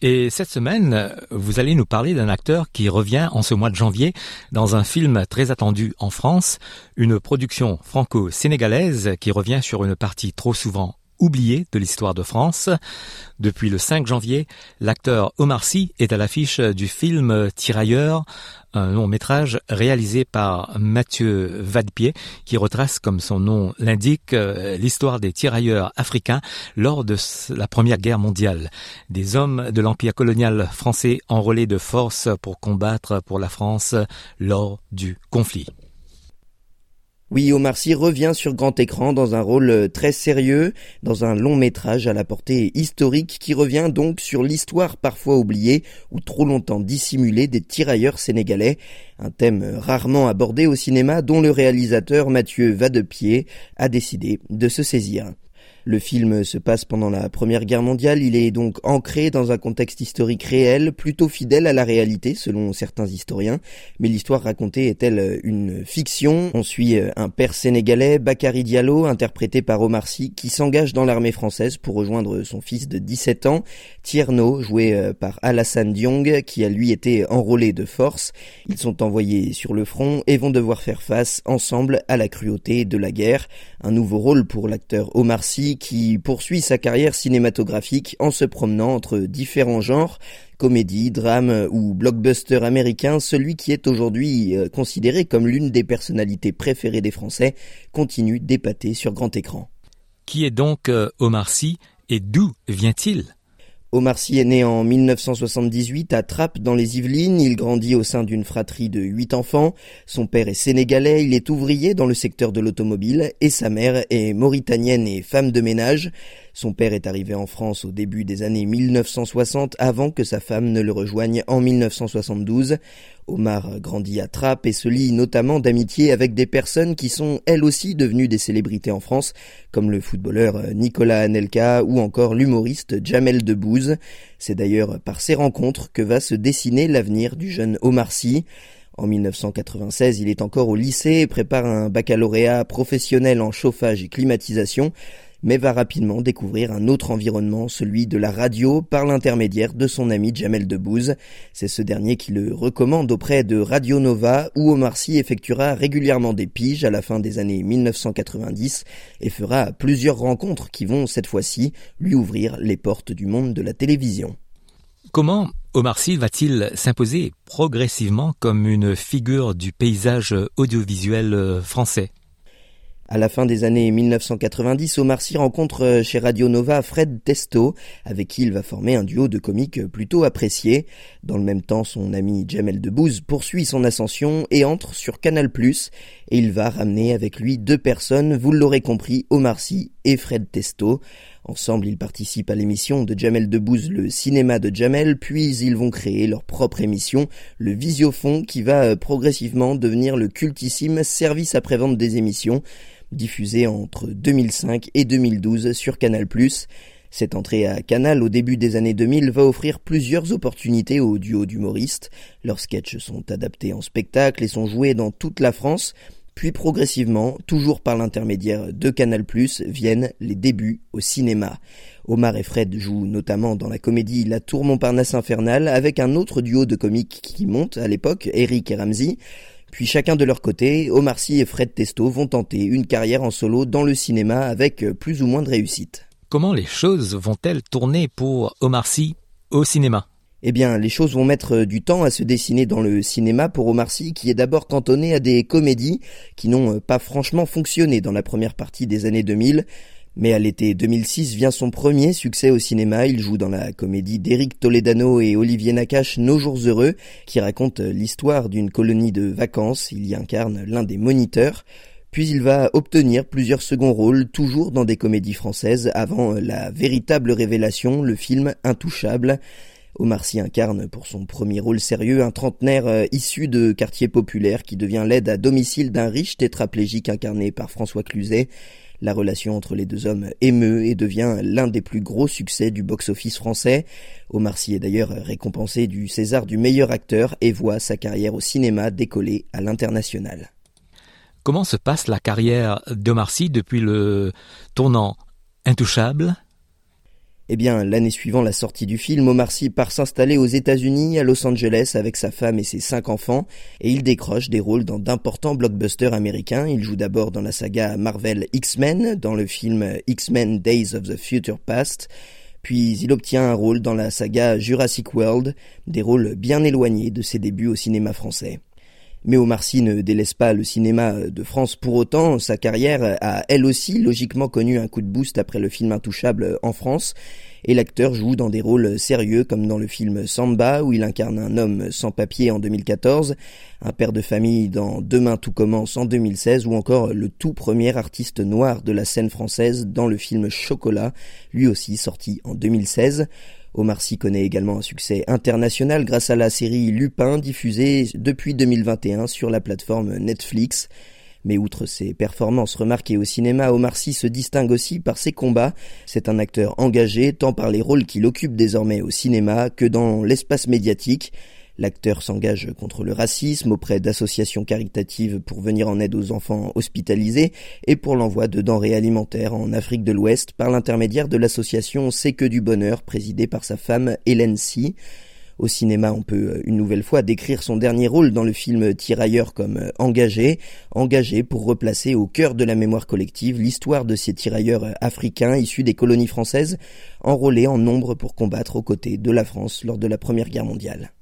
Et cette semaine, vous allez nous parler d'un acteur qui revient en ce mois de janvier dans un film très attendu en France, une production franco-sénégalaise qui revient sur une partie trop souvent oublié de l'histoire de France. Depuis le 5 janvier, l'acteur Omar Sy est à l'affiche du film Tirailleurs, un long métrage réalisé par Mathieu Vadepied qui retrace, comme son nom l'indique, euh, l'histoire des tirailleurs africains lors de la Première Guerre mondiale. Des hommes de l'Empire colonial français enrôlés de force pour combattre pour la France lors du conflit. Oui, Omar Sy revient sur grand écran dans un rôle euh, très sérieux, dans un long métrage à la portée historique qui revient donc sur l'histoire parfois oubliée ou trop longtemps dissimulée des tirailleurs sénégalais, un thème rarement abordé au cinéma dont le réalisateur Mathieu Vadepied a décidé de se saisir. Le film se passe pendant la Première Guerre mondiale, il est donc ancré dans un contexte historique réel, plutôt fidèle à la réalité selon certains historiens, mais l'histoire racontée est-elle une fiction? On suit euh, un père sénégalais, Bakary Diallo, interprété par Omar Sy, qui s'engage dans l'armée française pour rejoindre son fils de 17 ans, Tierno, joué euh, par Alassane Diong, qui a lui été enrôlé de force. Ils sont envoyés sur le front et vont devoir faire face ensemble à la cruauté de la guerre. Un nouveau rôle pour l'acteur Omar Sy qui poursuit sa carrière cinématographique en se promenant entre différents genres, comédie, drame ou blockbuster américain, celui qui est aujourd'hui euh, considéré comme l'une des personnalités préférées des Français continue d'épater sur grand écran. Qui est donc euh, Omar Sy et d'où vient-il? Omar Sy est né en 1978 à Trappes dans les Yvelines. Il grandit au sein d'une fratrie de huit enfants. Son père est sénégalais, il est ouvrier dans le secteur de l'automobile et sa mère est mauritanienne et femme de ménage. Son père est arrivé en France au début des années 1960 avant que sa femme ne le rejoigne en 1972. Omar grandit à Trappes et se lie notamment d'amitié avec des personnes qui sont elles aussi devenues des célébrités en France, comme le footballeur Nicolas Anelka ou encore l'humoriste Jamel Debbouze. C'est d'ailleurs par ces rencontres que va se dessiner l'avenir du jeune Omar Sy. En 1996, il est encore au lycée et prépare un baccalauréat professionnel en chauffage et climatisation mais va rapidement découvrir un autre environnement, celui de la radio, par l'intermédiaire de son ami Jamel Debbouze. C'est ce dernier qui le recommande auprès de Radio Nova, où Omar Sy effectuera régulièrement des piges à la fin des années 1990 et fera plusieurs rencontres qui vont, cette fois-ci, lui ouvrir les portes du monde de la télévision. Comment Omar Sy va-t-il s'imposer progressivement comme une figure du paysage audiovisuel français? À la fin des années 1990, Omar Sy rencontre euh, chez Radio Nova Fred Testo, avec qui il va former un duo de comiques plutôt apprécié. Dans le même temps, son ami Jamel Debbouze poursuit son ascension et entre sur Canal+, et il va ramener avec lui deux personnes, vous l'aurez compris, Omar Sy et Fred Testo. Ensemble, ils participent à l'émission de Jamel Debbouze, le cinéma de Jamel, puis ils vont créer leur propre émission, le Visiofond, qui va euh, progressivement devenir le cultissime service après-vente des émissions diffusé entre 2005 et 2012 sur Canal+. Cette entrée à Canal au début des années 2000 va offrir plusieurs opportunités au duo d'humoristes. Leurs sketchs sont adaptés en spectacle et sont joués dans toute la France. Puis progressivement, toujours par l'intermédiaire de Canal+, viennent les débuts au cinéma. Omar et Fred jouent notamment dans la comédie La Tour Montparnasse Infernale avec un autre duo de comiques qui monte à l'époque, Eric et Ramsey. Puis chacun de leur côté, Omar Sy et Fred Testo vont tenter une carrière en solo dans le cinéma avec plus ou moins de réussite. Comment les choses vont-elles tourner pour Omar Sy au cinéma? Eh bien, les choses vont mettre du temps à se dessiner dans le cinéma pour Omar Sy, qui est d'abord cantonné à des comédies qui n'ont pas franchement fonctionné dans la première partie des années 2000. Mais à l'été 2006 vient son premier succès au cinéma. Il joue dans la comédie d'Éric Toledano et Olivier Nakache Nos jours heureux, qui raconte l'histoire d'une colonie de vacances. Il y incarne l'un des moniteurs. Puis il va obtenir plusieurs seconds rôles, toujours dans des comédies françaises, avant la véritable révélation, le film Intouchable. Omar Sy incarne pour son premier rôle sérieux un trentenaire euh, issu de quartier populaire qui devient l'aide à domicile d'un riche tétraplégique incarné par François Cluzet. La relation entre les deux hommes émeut et devient l'un des plus gros succès du box-office français. Omar Sy est d'ailleurs récompensé du César du meilleur acteur et voit sa carrière au cinéma décoller à l'international. Comment se passe la carrière d'Omar Sy depuis le tournant Intouchable? Eh bien, l'année suivant la sortie du film, Omar Sy part s'installer aux États-Unis, à Los Angeles, avec sa femme et ses cinq enfants, et il décroche des rôles dans d'importants blockbusters américains. Il joue d'abord dans la saga Marvel X-Men, dans le film X-Men Days of the Future Past, puis il obtient un rôle dans la saga Jurassic World, des rôles bien éloignés de ses débuts au cinéma français. Mais Omar Sy ne délaisse pas le cinéma de France pour autant. Sa carrière a elle aussi logiquement connu un coup de boost après le film Intouchable en France. Et l'acteur joue dans des rôles sérieux comme dans le film Samba où il incarne un homme sans papier en 2014, un père de famille dans Demain tout commence en 2016 ou encore le tout premier artiste noir de la scène française dans le film Chocolat, lui aussi sorti en 2016. Omar Sy connaît également un succès international grâce à la série Lupin diffusée depuis 2021 sur la plateforme Netflix. Mais outre ses performances remarquées au cinéma, Omar Sy se distingue aussi par ses combats. C'est un acteur engagé tant par les rôles qu'il occupe désormais au cinéma que dans l'espace médiatique. L'acteur s'engage contre le racisme auprès d'associations caritatives pour venir en aide aux enfants hospitalisés et pour l'envoi de denrées alimentaires en Afrique de l'Ouest par l'intermédiaire de l'association C'est que du bonheur présidée par sa femme Hélène Si. Au cinéma, on peut euh, une nouvelle fois décrire son dernier rôle dans le film Tirailleurs comme euh, engagé, engagé pour replacer au cœur de la mémoire collective l'histoire de ces tirailleurs euh, africains issus des colonies françaises, enrôlés en nombre pour combattre aux côtés de la France lors de la Première Guerre mondiale.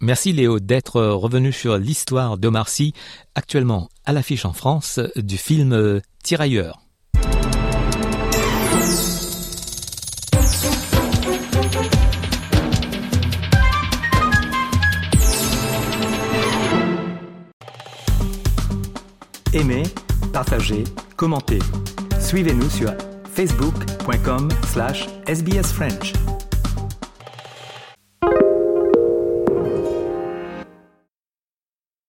Merci Léo d'être revenu sur l'histoire d'Omar Sy, actuellement à l'affiche en France du film Tirailleurs. Aimez, partagez, commentez. Suivez-nous sur facebook.com slash sbsfrench.